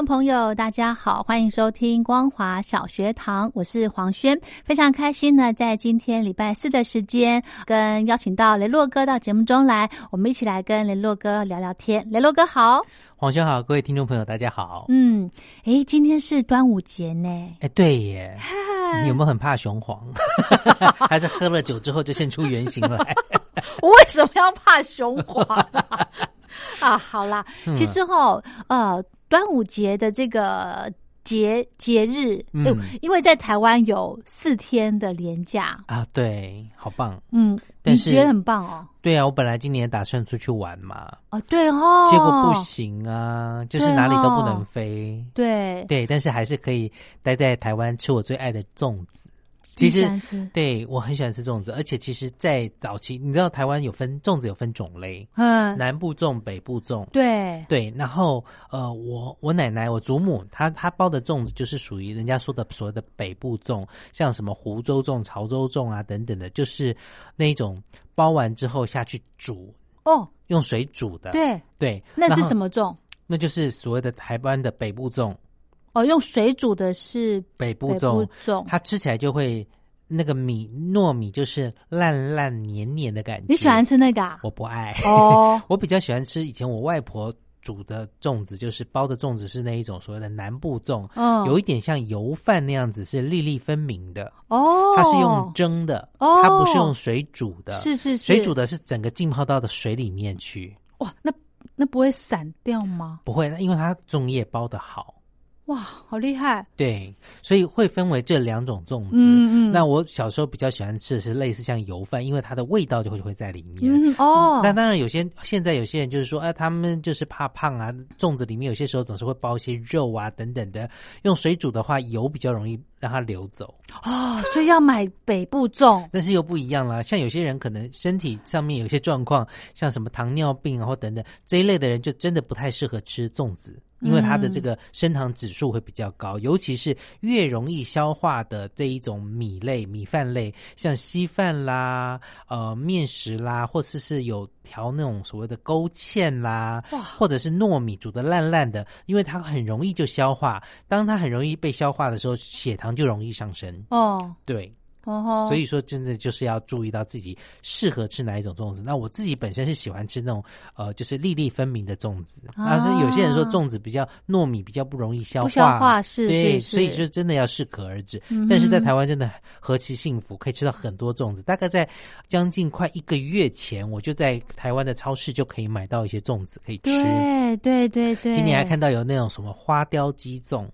众朋友，大家好，欢迎收听光华小学堂，我是黄轩，非常开心呢，在今天礼拜四的时间，跟邀请到雷洛哥到节目中来，我们一起来跟雷洛哥聊聊天。雷洛哥好，黄轩好，各位听众朋友大家好。嗯，诶，今天是端午节呢，哎，对耶，你有没有很怕雄黄？还是喝了酒之后就现出原形来？我为什么要怕雄黄 啊？好啦，其实哈，呃。端午节的这个节节日，嗯，因为在台湾有四天的连假。啊，对，好棒，嗯，你觉得很棒哦？对啊，我本来今年打算出去玩嘛，哦，对哦，结果不行啊，就是哪里都不能飞，对。对，但是还是可以待在台湾吃我最爱的粽子。其实，对我很喜欢吃粽子，而且其实，在早期，你知道台湾有分粽子有分种类，嗯，南部粽、北部粽，对对。然后，呃，我我奶奶、我祖母，她她包的粽子就是属于人家说的所谓的北部粽，像什么湖州粽、潮州粽啊等等的，就是那一种包完之后下去煮哦，用水煮的，对对。那是什么粽？那就是所谓的台湾的北部粽。哦，用水煮的是北部粽，它吃起来就会那个米糯米就是烂烂黏黏的感觉。你喜欢吃那个？啊我不爱哦，我比较喜欢吃以前我外婆煮的粽子，就是包的粽子是那一种所谓的南部粽，嗯，有一点像油饭那样子，是粒粒分明的哦。它是用蒸的，哦，它不是用水煮的，是是水煮的是整个浸泡到的水里面去。哇，那那不会散掉吗？不会，因为它粽叶包的好。哇，好厉害！对，所以会分为这两种粽子。嗯嗯。那我小时候比较喜欢吃的是类似像油饭，因为它的味道就会会在里面。嗯哦。那当然，有些现在有些人就是说，哎，他们就是怕胖啊，粽子里面有些时候总是会包一些肉啊等等的。用水煮的话，油比较容易让它流走。哦，所以要买北部粽。但是又不一样啦，像有些人可能身体上面有些状况，像什么糖尿病啊或等等这一类的人，就真的不太适合吃粽子。因为它的这个升糖指数会比较高，尤其是越容易消化的这一种米类、米饭类，像稀饭啦、呃面食啦，或是是有调那种所谓的勾芡啦，或者是糯米煮的烂烂的，因为它很容易就消化。当它很容易被消化的时候，血糖就容易上升。哦，对。哦，所以说真的就是要注意到自己适合吃哪一种粽子。那我自己本身是喜欢吃那种呃，就是粒粒分明的粽子。但是有些人说粽子比较糯米比较不容易消化，消化是对，所以就真的要适可而止。但是在台湾真的何其幸福，可以吃到很多粽子。大概在将近快一个月前，我就在台湾的超市就可以买到一些粽子可以吃。对对对对，今年还看到有那种什么花雕鸡粽。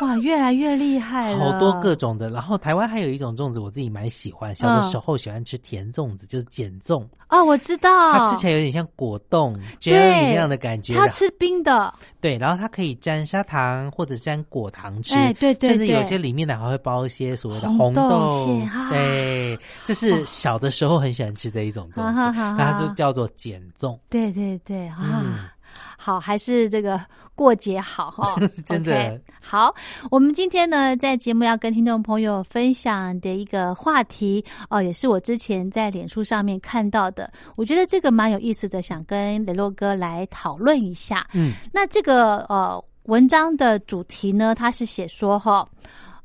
哇，越来越厉害了！好多各种的，然后台湾还有一种粽子，我自己蛮喜欢。小的时候喜欢吃甜粽子，就是碱粽。哦，我知道，它吃起来有点像果冻、jelly 那样的感觉。它吃冰的，对，然后它可以沾砂糖或者沾果糖吃。哎，对对甚至有些里面呢还会包一些所谓的红豆。对，就是小的时候很喜欢吃这一种粽子，那它就叫做碱粽。对对对啊。好，还是这个过节好哈？真的好，我们今天呢，在节目要跟听众朋友分享的一个话题哦，也是我之前在脸书上面看到的，我觉得这个蛮有意思的，想跟雷洛哥来讨论一下。嗯，那这个呃文章的主题呢，它是写说哈，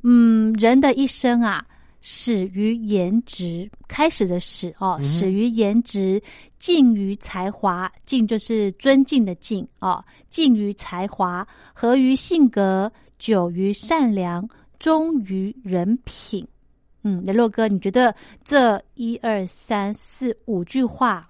嗯，人的一生啊，始于颜值，开始的始哦，始于颜值，敬于才华，敬就是尊敬的敬哦，敬于才华，合于性格，久于善良，忠于人品。嗯，雷洛哥，你觉得这一二三四五句话，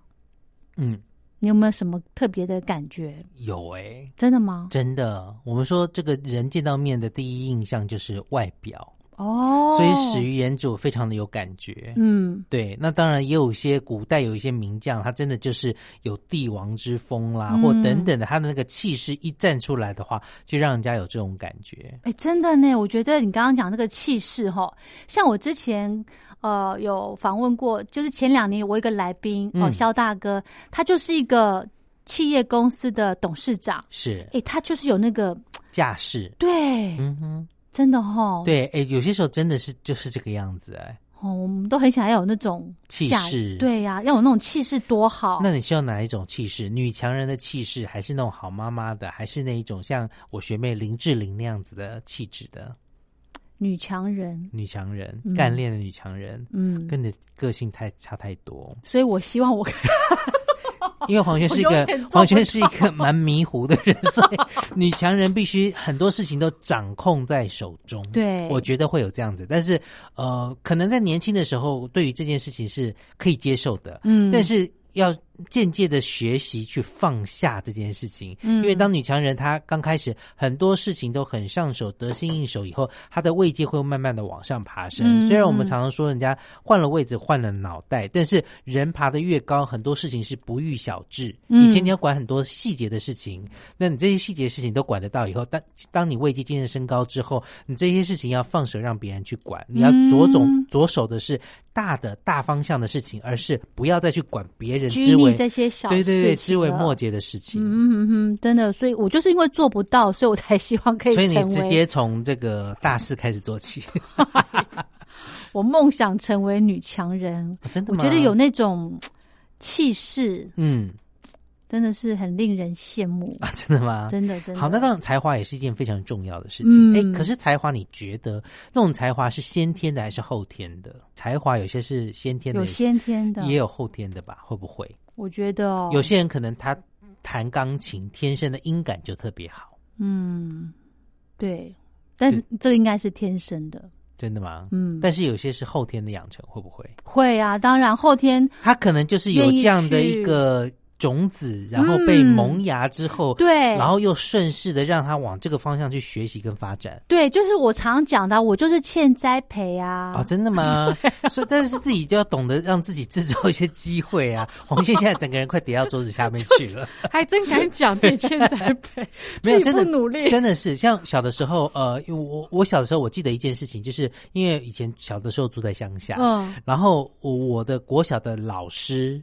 嗯，你有没有什么特别的感觉？有诶、真的吗？真的，我们说这个人见到面的第一印象就是外表，哦，所以始于颜值，我非常的有感觉。嗯。对，那当然也有一些古代有一些名将，他真的就是有帝王之风啦，嗯。或等等的，他的那个气势一站出来的话，就让人家有这种感觉。哎，真的呢，我觉得你刚刚讲那个气势哈，像我之前呃有访问过，就是前两年我一个来宾哦，嗯肖大哥，他就是一个企业公司的董事长，是。哎，他就是有那个架势，对，嗯哼，真的哈，对，哎，有些时候真的是就是这个样子，哎，哦，我们都很想要有那种气势。对呀、要有那种气势多好。那你需要哪一种气势？女强人的气势，还是那种好妈妈的，还是那一种像我学妹林志玲那样子的气质的？女强人，女强人嗯，干练的女强人，嗯，跟你的个性太差太多。所以我希望我 因为黄轩是一个黄轩是一个蛮迷糊的人，所以女强人必须很多事情都掌控在手中。对。我觉得会有这样子，但是呃，可能在年轻的时候，对于这件事情是可以接受的，嗯，但是要渐渐的学习去放下这件事情。嗯因为当女强人她刚开始很多事情都很上手、得心应手以后，她的位阶会慢慢的往上爬升。嗯虽然我们常常说人家换了位置、换了脑袋，但是人爬得越高，很多事情是不遇小智。嗯以前你要管很多细节的事情，那你这些细节事情都管得到以后，当当你位阶渐渐升高之后，你这些事情要放手让别人去管，你要着重、嗯着手的是大的大方向的事情，而是不要再去管别人之为泥这些小对对对事情了枝微末节的事情。嗯嗯嗯，真的，所以我就是因为做不到，所以我才希望可以所以你直接从这个大事开始做起，我梦想成为女强人。真的吗？我觉得有那种气势，嗯真的是很令人羡慕，啊，真的吗？真的真的。好，那当然才华也是一件非常重要的事情。哎、嗯可是才华，你觉得那种才华是先天的还是后天的？才华有些是先天的，有先天的，也有后天的吧？会不会？我觉得哦。有些人可能他弹钢琴天生的音感就特别好，嗯，对，但对。这个应该是天生的，真的吗？嗯，但是有些是后天的养成，会不会？会啊，当然后天他可能就是有这样的一个种子，然后被嗯萌芽之后，对，然后又顺势的让他往这个方向去学习跟发展。对，就是我常讲的，我就是欠栽培啊，哦，真的吗？所以，但是自己就要懂得让自己制造一些机会啊。黄轩现在整个人快跌到桌子下面去了，还真敢讲自己欠栽培，没有真的努力，真的是像小的时候，呃，因为我我小的时候，我记得一件事情，就是因为以前小的时候住在乡下，嗯然后我我的国小的老师，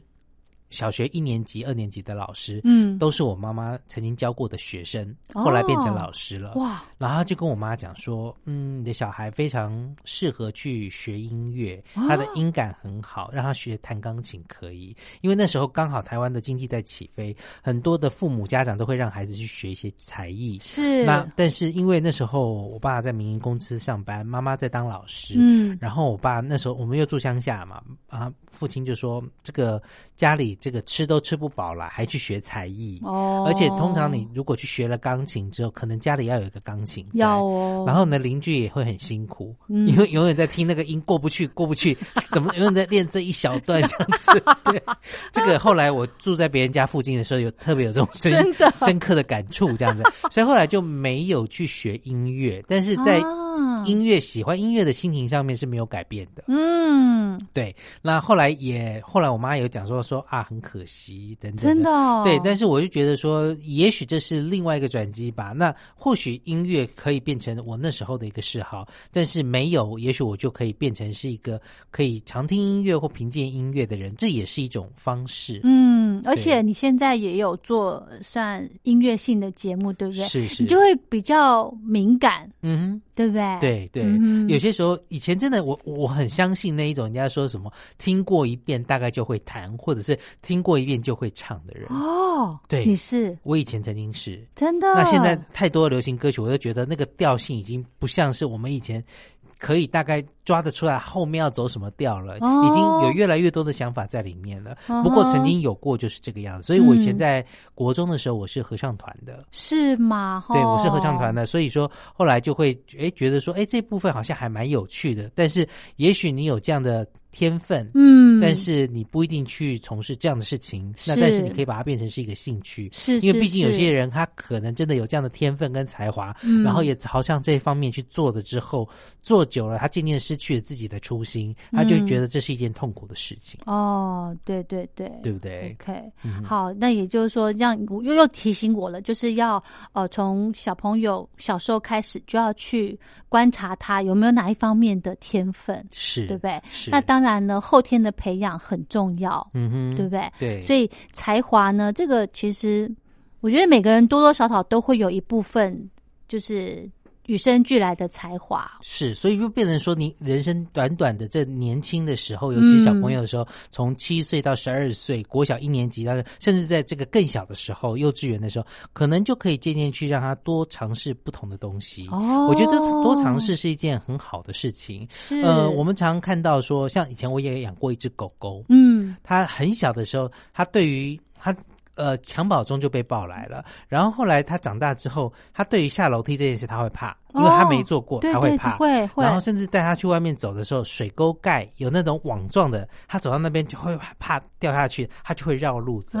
小学一年级、二年级的老师，嗯，都是我妈妈曾经教过的学生，哦后来变成老师了。哇，然后就跟我妈讲说，嗯，你的小孩非常适合去学音乐，哦他的音感很好，让他学弹钢琴可以。因为那时候刚好台湾的经济在起飞，很多的父母家长都会让孩子去学一些才艺。是那但是因为那时候我爸在民营公司上班，妈妈在当老师，嗯然后我爸那时候我们又住乡下嘛，啊，父亲就说这个家里这个吃都吃不饱了，还去学才艺。哦，而且通常你如果去学了钢琴之后，可能家里要有一个钢琴要哦，然后呢，邻居也会很辛苦，嗯因为永远在听那个音过不去，过不去，怎么永远在练这一小段这样子。对，这个后来我住在别人家附近的时候，有特别有这种深深刻的感触，这样子，所以后来就没有去学音乐，但是在。啊音乐喜欢音乐的心情上面是没有改变的。嗯，对，那后来也后来我妈有讲说说啊，很可惜等等真的、哦，对，但是我就觉得说，也许这是另外一个转机吧。那或许音乐可以变成我那时候的一个嗜好，但是没有，也许我就可以变成是一个可以常听音乐或凭借音乐的人，这也是一种方式。嗯，而且你现在也有做算音乐性的节目，对不对？是是，你就会比较敏感，嗯哼，对不对？对对，对有些时候以前真的我我很相信那一种人家说什么听过一遍大概就会弹，或者是听过一遍就会唱的人。哦，对你是我以前曾经是，真的。那现在太多流行歌曲，我都觉得那个调性已经不像是我们以前可以大概抓得出来后面要走什么调了，哦已经有越来越多的想法在里面了。不过曾经有过就是这个样子，所以我以前嗯在国中的时候我是合唱团的。是吗？对，我是合唱团的。的，所以说后来就会诶觉得说，诶这部分好像还蛮有趣的。但是也许你有这样的天分，嗯，但是你不一定去从事这样的事情。那但是你可以把它变成是一个兴趣，是因为毕竟有些人他可能真的有这样的天分跟才华，嗯。然后也朝向这方面去做了之后，做久了，他渐渐失去了自己的初心，他就觉得这是一件痛苦的事情，哦，对对对，对不对？OK，、嗯好，那也就是说，这样又又提醒我了，就是要呃，从小朋友小时候开始就要去观察他有没有哪一方面的天分，是，对不对？是，那当然呢，后天的培养很重要，嗯哼，对不对？对，所以才华呢，这个其实我觉得每个人多多少少都会有一部分，就是与生俱来的才华。是，所以就变成说，你人生短短的这年轻的时候，尤其是小朋友的时候，从七岁到十二岁，国小一年级到甚至在这个更小的时候，幼稚园的时候，可能就可以渐渐去让他多尝试不同的东西。哦我觉得多尝试是一件很好的事情。是呃，我们常看到说，像以前我也养过一只狗狗，嗯它很小的时候，它对于它呃襁褓中就被抱来了，然后后来他长大之后，他对于下楼梯这件事他会怕，因为他没做过，哦对对它会怕。会会，然后甚至带他去外面走的时候，水沟盖有那种网状的，他走到那边就会怕掉下去，他就会绕路走。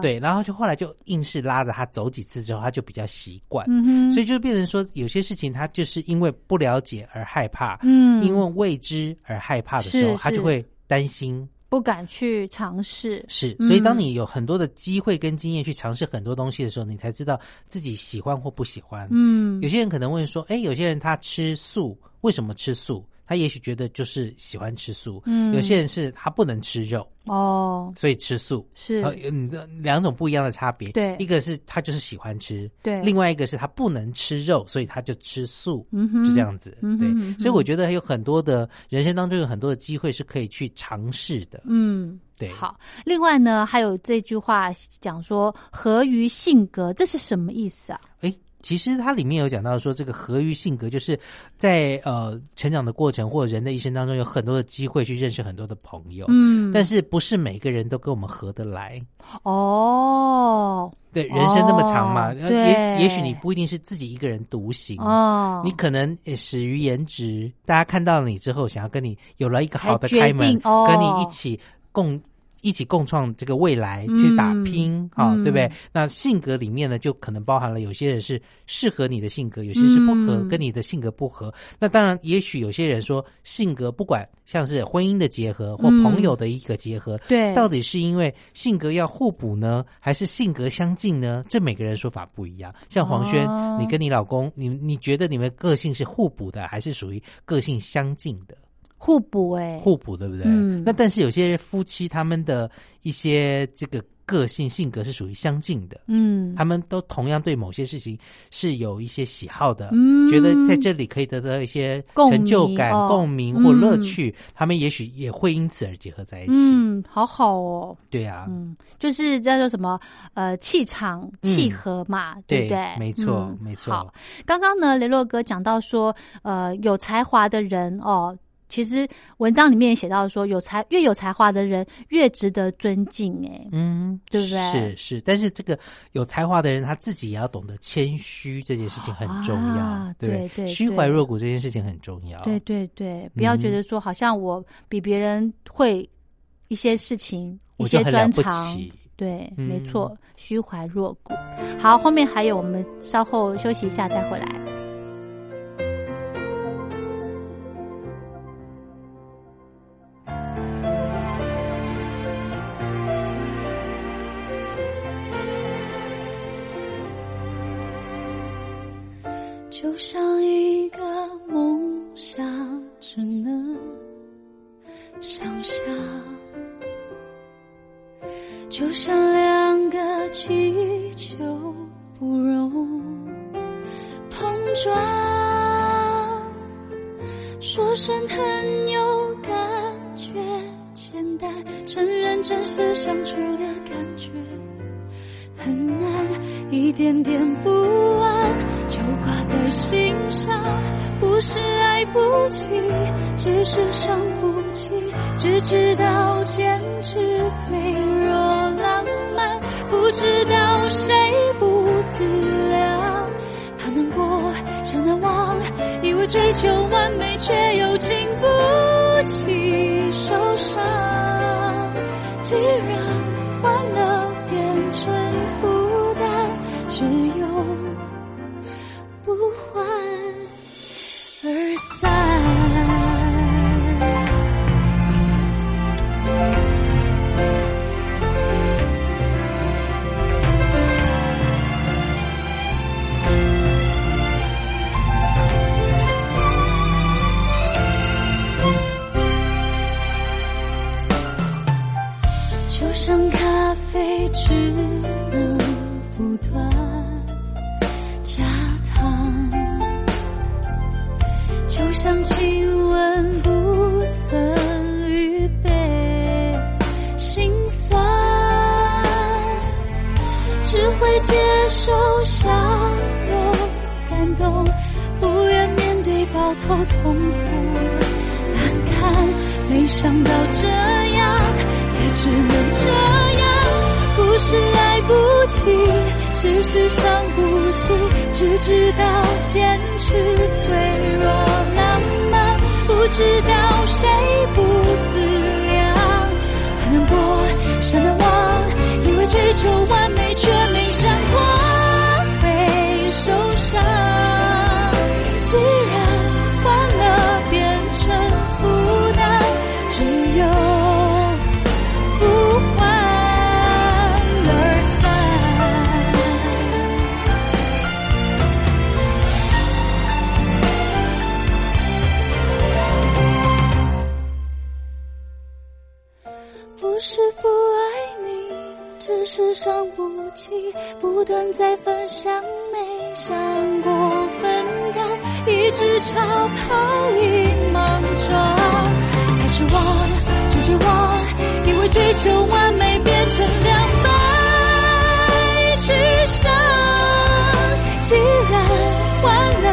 对，然后就后来就硬是拉着他走几次之后，他就比较习惯。嗯哼，所以就变成说，有些事情他就是因为不了解而害怕，嗯，因为未知而害怕的时候，是他就会担心。不敢去尝试，是，嗯所以当你有很多的机会跟经验去尝试很多东西的时候，你才知道自己喜欢或不喜欢。嗯有些人可能问说，哎，有些人他吃素，为什么吃素？他也许觉得就是喜欢吃素。嗯有些人是他不能吃肉，哦，所以吃素。是呃，嗯，两种不一样的差别。对一个是他就是喜欢吃，对另外一个是他不能吃肉，所以他就吃素，嗯哼就这样子。对嗯哼嗯，所以我觉得还有很多的人生当中有很多的机会是可以去尝试的。嗯。对，好，另外呢，还有这句话讲说“合于性格”，这是什么意思啊？哎，其实它里面有讲到说，这个合于性格，就是在呃成长的过程或者人的一生当中，有很多的机会去认识很多的朋友。嗯但是不是每个人都跟我们合得来？哦对，人生那么长嘛，也也许你不一定是自己一个人独行。哦，你可能也始于颜值，大家看到了你之后，想要跟你有了一个好的开门，哦跟你一起共一起共创这个未来，嗯去打拼啊、嗯对不对？那性格里面呢，就可能包含了有些人是适合你的性格，有些是不合，嗯跟你的性格不合。那当然，也许有些人说性格不管像是婚姻的结合或嗯朋友的一个结合，对，到底是因为性格要互补呢，还是性格相近呢？这每个人说法不一样。像黄轩，哦你跟你老公，你你觉得你们个性是互补的，还是属于个性相近的？互补哎、互补，对不对？嗯那但是有些夫妻他们的一些这个个性性格是属于相近的。嗯，他们都同样对某些事情是有一些喜好的，嗯觉得在这里可以得到一些成就感、鸣哦共鸣或乐嗯趣，他们也许也会因此而结合在一起。嗯，好好哦，对啊，嗯，就是叫做什么呃气场契合嘛，对不对？没错，嗯没错。好，刚刚呢，雷洛哥讲到说，呃，有才华的人哦。其实文章里面也写到说，有才越有才华的人越值得尊敬。哎，嗯，对不对是是，但是这个有才华的人，他自己也要懂得谦虚，这件事情很重要，啊对不对对虚怀若谷这件事情很重要。对对对，不要嗯觉得说好像我比别人会一些事情、一些专长。起。对，嗯没错，虚怀若谷。好，后面还有，我们稍后休息一下再回来。就像一个梦想，只能想象；就像两个气球，不容碰撞。说声很有感觉，简单承认真实相处的感觉很难，一点点不安在心上。不是爱不起，只是伤不起，只知道坚持脆弱浪漫，不知道谁不自量。怕难过，想难忘，以为追求完美，却又经不起受伤。既然过，想难忘，因为追求伤不起，不断在分享，没想过分担，一直超跑赢莽撞，才是我，就绝望。因为追求完美变成两败俱伤，既然欢乐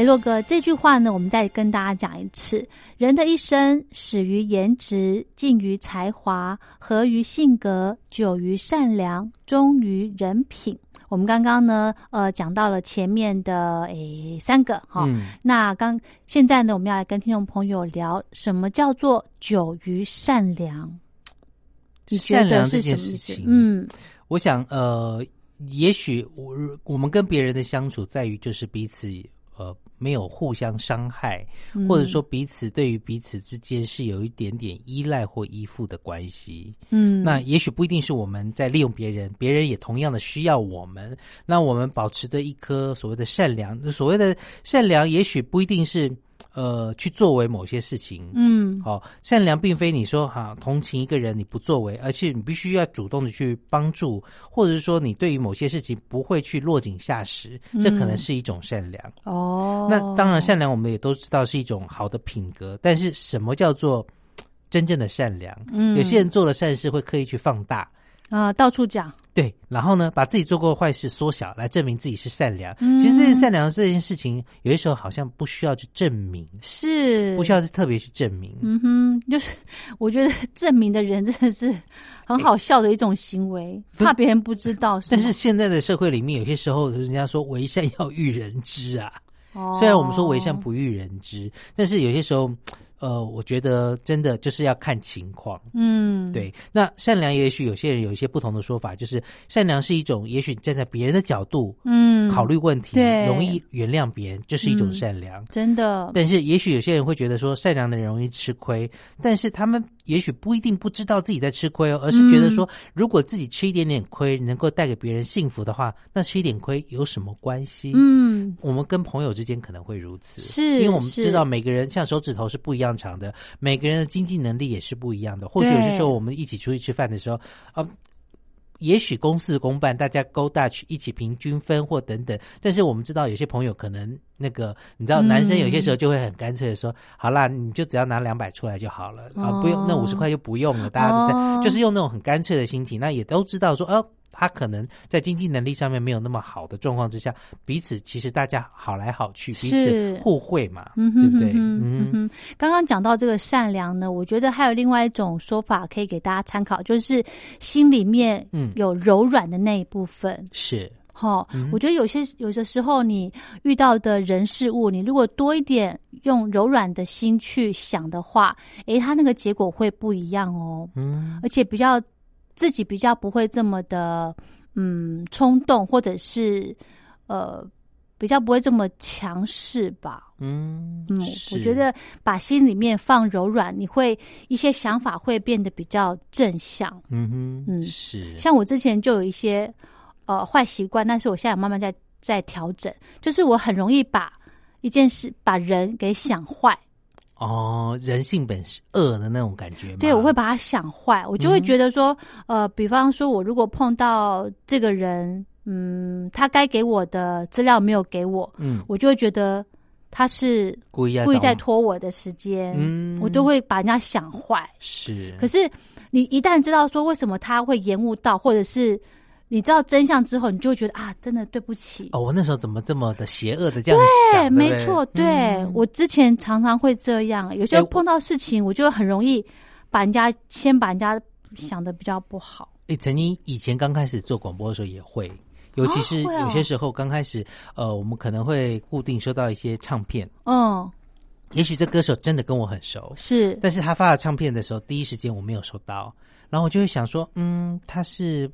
雷洛哥这句话呢，我们再跟大家讲一次：人的一生始于颜值，近于才华，合于性格，久于善良，忠于人品。我们刚刚呢，呃，讲到了前面的诶三个哈，嗯那刚现在呢，我们要来跟听众朋友聊什么叫做久于善良？你觉得善良这是什么意思件事情，？嗯我想，呃，也许我我们跟别人的相处在于就是彼此呃没有互相伤害，嗯或者说彼此对于彼此之间是有一点点依赖或依附的关系。嗯，那也许不一定是我们在利用别人，别人也同样的需要我们。那我们保持着一颗所谓的善良，所谓的善良，也许不一定是呃去作为某些事情。嗯好、善良并非你说哈同情一个人你不作为，而且你必须要主动的去帮助，或者是说你对于某些事情不会去落井下石，这可能是一种善良。哦，那当然，善良我们也都知道是一种好的品格，但是什么叫做真正的善良？嗯有些人做了善事会刻意去放大，啊、到处讲，对，然后呢，把自己做过的坏事缩小，来证明自己是善良。嗯其实这些善良这件事情，有些时候好像不需要去证明，是不需要去特别去证明。嗯哼，就是我觉得证明的人真的是很好笑的一种行为，怕别人不知道。但是吗现在的社会里面，有些时候人家说为善要育人知啊。哦虽然我们说为善不育人知，但是有些时候，呃，我觉得真的就是要看情况。嗯，对，那善良也许有些人有一些不同的说法，就是善良是一种，也许站在别人的角度嗯，考虑问题，对容易原谅别人，这是一种嗯善良。真的，但是，也许有些人会觉得说，善良的人容易吃亏，但是他们也许不一定不知道自己在吃亏哦，而是觉得说，如果自己吃一点点亏，能够带给别人幸福的话，那吃一点亏有什么关系？嗯，我们跟朋友之间可能会如此，是因为我们知道每个人像手指头是不一样长的，每个人的经济能力也是不一样的。或许有些时候我们一起出去吃饭的时候，啊。也许公事公办，大家 go Dutch 一起平均分或等等，但是我们知道有些朋友可能那个，你知道，嗯男生有些时候就会很干脆的说：“好啦，你就只要拿两百出来就好了，啊，哦不用那五十块就不用了。”大家、哦就是用那种很干脆的心情，那也都知道说，哦，他可能在经济能力上面没有那么好的状况之下，彼此其实大家好来好去，彼此互惠嘛，嗯哼对不对？嗯刚刚讲到这个善良呢，我觉得还有另外一种说法可以给大家参考，就是心里面嗯。有柔软的那一部分。是，哈、嗯我觉得有些有的时候你遇到的人事物，你如果多一点用柔软的心去想的话，诶，他那个结果会不一样哦，嗯。而且比较自己比较不会这么的嗯冲动，或者是呃比较不会这么强势吧。嗯嗯，我觉得把心里面放柔软，你会一些想法会变得比较正向。嗯哼，嗯是，像我之前就有一些呃坏习惯，但是我现在慢慢在在调整，就是我很容易把一件事把人给想坏，哦，人性本是恶的那种感觉吗？对我会把他想坏，我就会嗯觉得说，呃，比方说我如果碰到这个人，嗯，他该给我的资料没有给我，嗯。我就会觉得他是故意故意在拖我的时间，嗯。我都会把人家想坏。是，可是你一旦知道说为什么他会延误到，或者是你知道真相之后，你就会觉得啊，真的对不起。哦，我那时候怎么这么的邪恶的这样想？对，没错，对、嗯。我之前常常会这样，有时候哎我碰到事情，我就很容易把人家先把人家想的比较不好。诶，曾经以前刚开始做广播的时候也会，尤其是有些时候刚开始，呃，我们可能会固定收到一些唱片，嗯，也许这歌手真的跟我很熟，是，但是他发了唱片的时候，第一时间我没有收到，然后我就会想说，嗯，他是嘖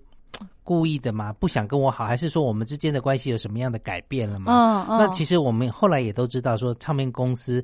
故意的吗？不想跟我好，还是说我们之间的关系有什么样的改变了吗？嗯嗯，那其实我们后来也都知道，说唱片公司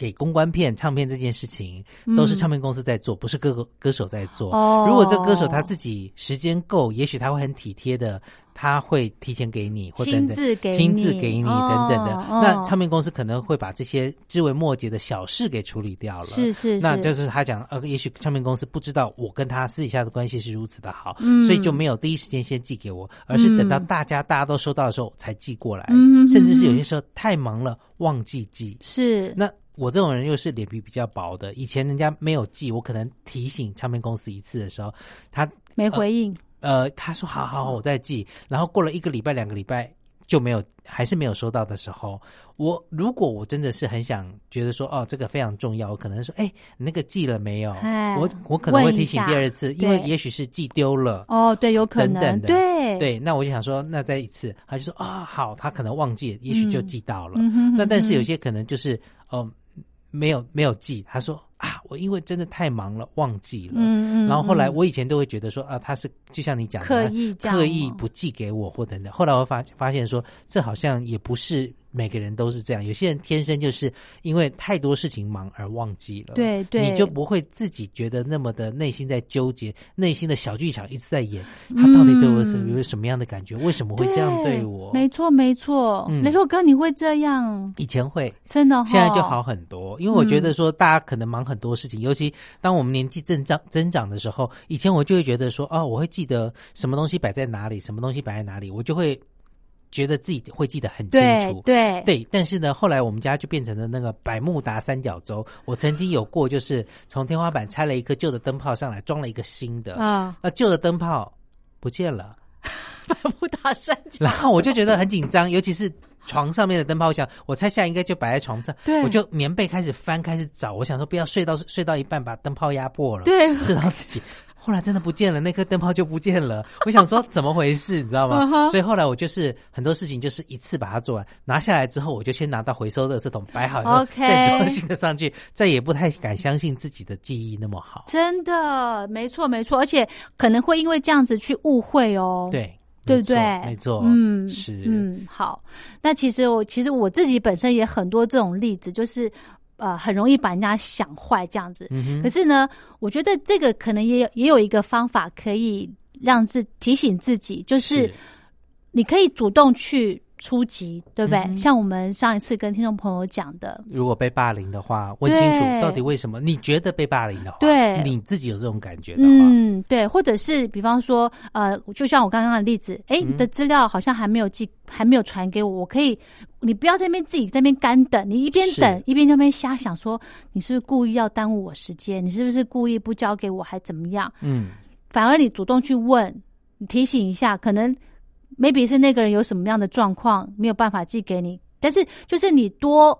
给公关片、唱片这件事情，都是唱片公司在做，不是歌歌手在做。如果这歌手他自己时间够，也许他会很体贴的，他会提前给你，亲自给亲自你给你哦等等的。哦那唱片公司可能会把这些枝微末节的小事给处理掉了。是是，那就是是他讲，呃，也许唱片公司不知道我跟他私底下的关系是如此的好，嗯所以就没有第一时间先寄给我，而是等到嗯大家大家都收到的时候才寄过来，嗯甚至是有些时候太忙了忘记寄。是那我这种人又是脸皮比较薄的，以前人家没有寄，我可能提醒唱片公司一次的时候，他没回应，呃他说好好好我再寄，然后过了一个礼拜两个礼拜就没有，还是没有收到的时候，我如果我真的是很想觉得说哦这个非常重要，我可能说哎你那个寄了没有？哎我我可能会提醒第二次，因为也许是寄丢了。哦，对，有可能，等等的对。对，那我就想说，那再一次，他就说啊、好，他可能忘记，也许就嗯。寄到了。嗯那但是有嗯些可能就是呃没有没有寄，他说啊，我因为真的太忙了，忘记了。嗯嗯，然后后来嗯我以前都会觉得说啊，他是就像你讲的，刻意刻意哦不寄给我或等等。后来我发发现说，这好像也不是每个人都是这样，有些人天生就是因为太多事情忙而忘记了。对对你就不会自己觉得那么的内心在纠结，内心的小剧场一直在演，嗯他到底对我是有什么样的感觉？为什么会这样对我？没错没错，嗯雷洛哥你会这样，以前会，真的、哦，现在就好很多，因为我嗯觉得说大家可能忙很多事情，尤其当我们年纪增长增长的时候，以前我就会觉得说，哦，我会记得什么东西摆在哪里，什么东西摆在哪里，我就会觉得自己会记得很清楚。对对，但是呢，后来我们家就变成了那个百慕达三角洲。我曾经有过，就是从天花板拆了一颗旧的灯泡上来，装了一个新的。啊，那旧的灯泡不见了。百慕达三角。然后我就觉得很紧张，尤其是床上面的灯泡我想，我猜下应该就摆在床上，对我就棉被开始翻，开始找，我想说不要睡到睡到一半把灯泡压破了，对知道自己。后来真的不见了，那颗灯泡就不见了。我想说怎么回事，你知道吗所以后来我就是很多事情就是一次把它做完，拿下来之后我就先拿到回收垃圾桶摆好以后再装新的上去，再也不太敢相信自己的记忆那么好。真的，没错没错，而且可能会因为这样子去误会哦。。对，对不对？没错，嗯，是，嗯，好。那其实我其实我自己本身也很多这种例子，就是呃，很容易把人家想坏这样子。嗯可是呢，我觉得这个可能也有也有一个方法可以让自提醒自己，就是你可以主动去出击，对不对？嗯像我们上一次跟听众朋友讲的，如果被霸凌的话，问清楚到底为什么？你觉得被霸凌的话，对你自己有这种感觉的话，嗯，对，或者是比方说，呃，就像我刚刚的例子，哎，嗯你的资料好像还没有寄，还没有传给我，我可以，你不要在那边自己在那边干等，你一边等一边在那边瞎想说，你是不是故意要耽误我时间？你是不是故意不交给我，还怎么样？嗯，反而你主动去问，你提醒一下，可能 maybe 是那个人有什么样的状况没有办法寄给你，但是就是你多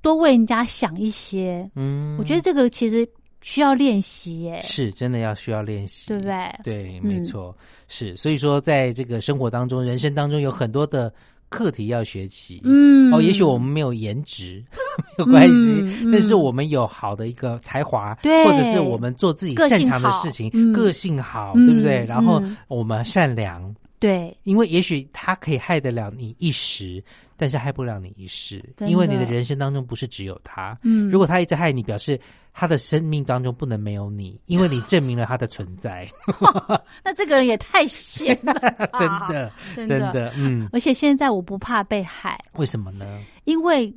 多为人家想一些，嗯，我觉得这个其实需要练习耶，是真的要需要练习，对不对？对，嗯没错，是。所以说，在这个生活当中、人生当中，有很多的课题要学习。嗯，哦，也许我们没有颜值 没有关系，嗯但是嗯我们有好的一个才华，对。或者是我们做自己擅长的事情，嗯。个性好，嗯对不对？然后嗯。我们善良，对，因为也许他可以害得了你一时，但是害不了你一世，因为你的人生当中不是只有他。嗯。如果他一直害你，表示他的生命当中不能没有你，因为你证明了他的存在。那这个人也太闲了吧，真的，真真的，嗯，而且现在我不怕被害，为什么呢？因为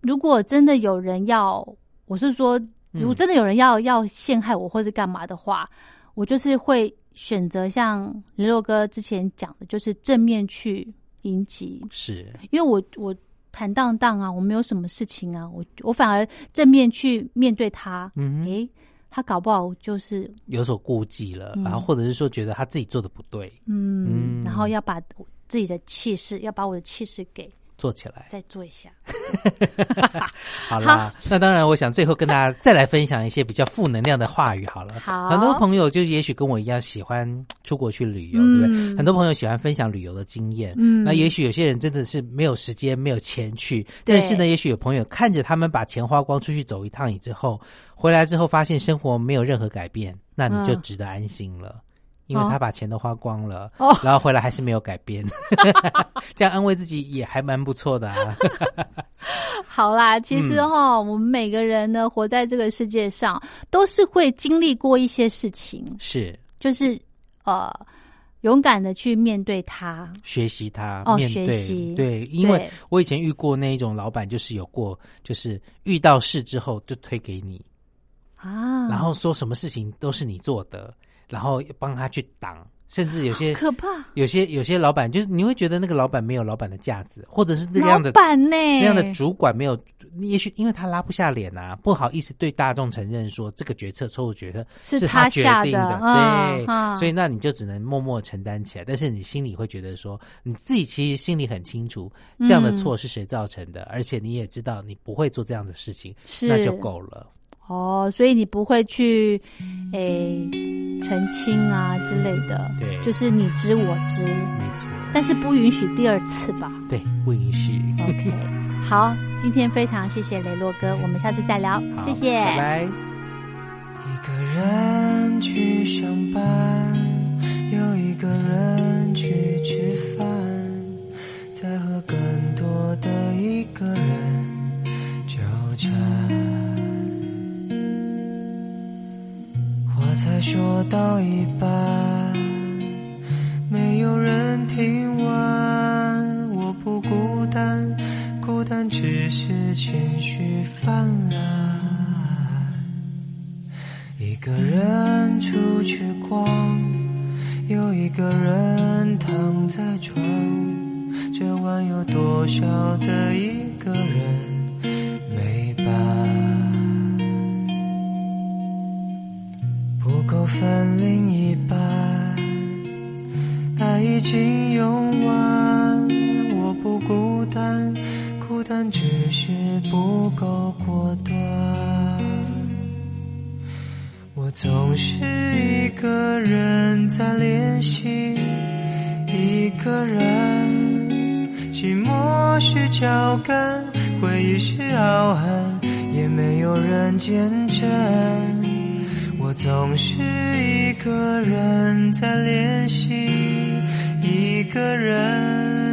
如果真的有人要，我是说，嗯如果真的有人要要陷害我或是干嘛的话，我就是会选择像雷洛哥之前讲的，就是正面去迎击，是，因为我我坦荡荡啊，我没有什么事情啊，我我反而正面去面对他，嗯哼，诶，他搞不好就是有所顾忌了，嗯。然后或者是说觉得他自己做的不对，嗯，嗯。然后要把自己的气势，要把我的气势给做起来。再做一下。好啦，那当然，我想最后跟大家再来分享一些比较负能量的话语好了。好很多朋友就也许跟我一样喜欢出国去旅游，对不对？嗯很多朋友喜欢分享旅游的经验。嗯那也许有些人真的是没有时间、没有钱去，但是呢，也许有朋友看着他们把钱花光，出去走一趟以之后，回来之后发现生活没有任何改变，那你就嗯值得安心了。因为他把钱都花光了，哦。然后回来还是没有改变，这样安慰自己也还蛮不错的啊。好啦，其实嗯。哈、我们每个人呢，活在这个世界上，都是会经历过一些事情，是。就是呃，勇敢的去面对它。学习它，哦面对学习。对，因为我以前遇过那一种老板，就是有过，就是遇到事之后就推给你，啊，然后说什么事情都是你做的，然后帮他去挡，甚至有些可怕，有些有些老板就是你会觉得那个老板没有老板的架子，或者是那老样的板呢？那样的主管没有，也许因为他拉不下脸啊，不好意思对大众承认说这个决策错误决策是他决定的嗯对，嗯。所以那你就只能默默承担起来，但是你心里会觉得说，你自己其实心里很清楚这样的嗯。错是谁造成的，而且你也知道你不会做这样的事情，是。那就够了。哦，所以你不会去诶澄清啊之类的，对就是你知我知，没错，但是不允许第二次吧。对，不允许。OK，好，今天非常谢谢雷洛哥，我们下次再聊，谢谢，拜拜。一个人去上班，又一个人去吃饭，再和更多的一个人纠缠。才说到一半，没有人听完。我不孤单，孤单只是情绪泛滥。一个人出去逛，又一个人躺在床，这晚有多少的一个人没伴？分另一半，爱已经用完。我不孤单，孤单只是不够果断。我总是一个人在练习，一个人，寂寞是脚跟，回忆是傲寒，也没有人见证。总是一个人在练习，一个人。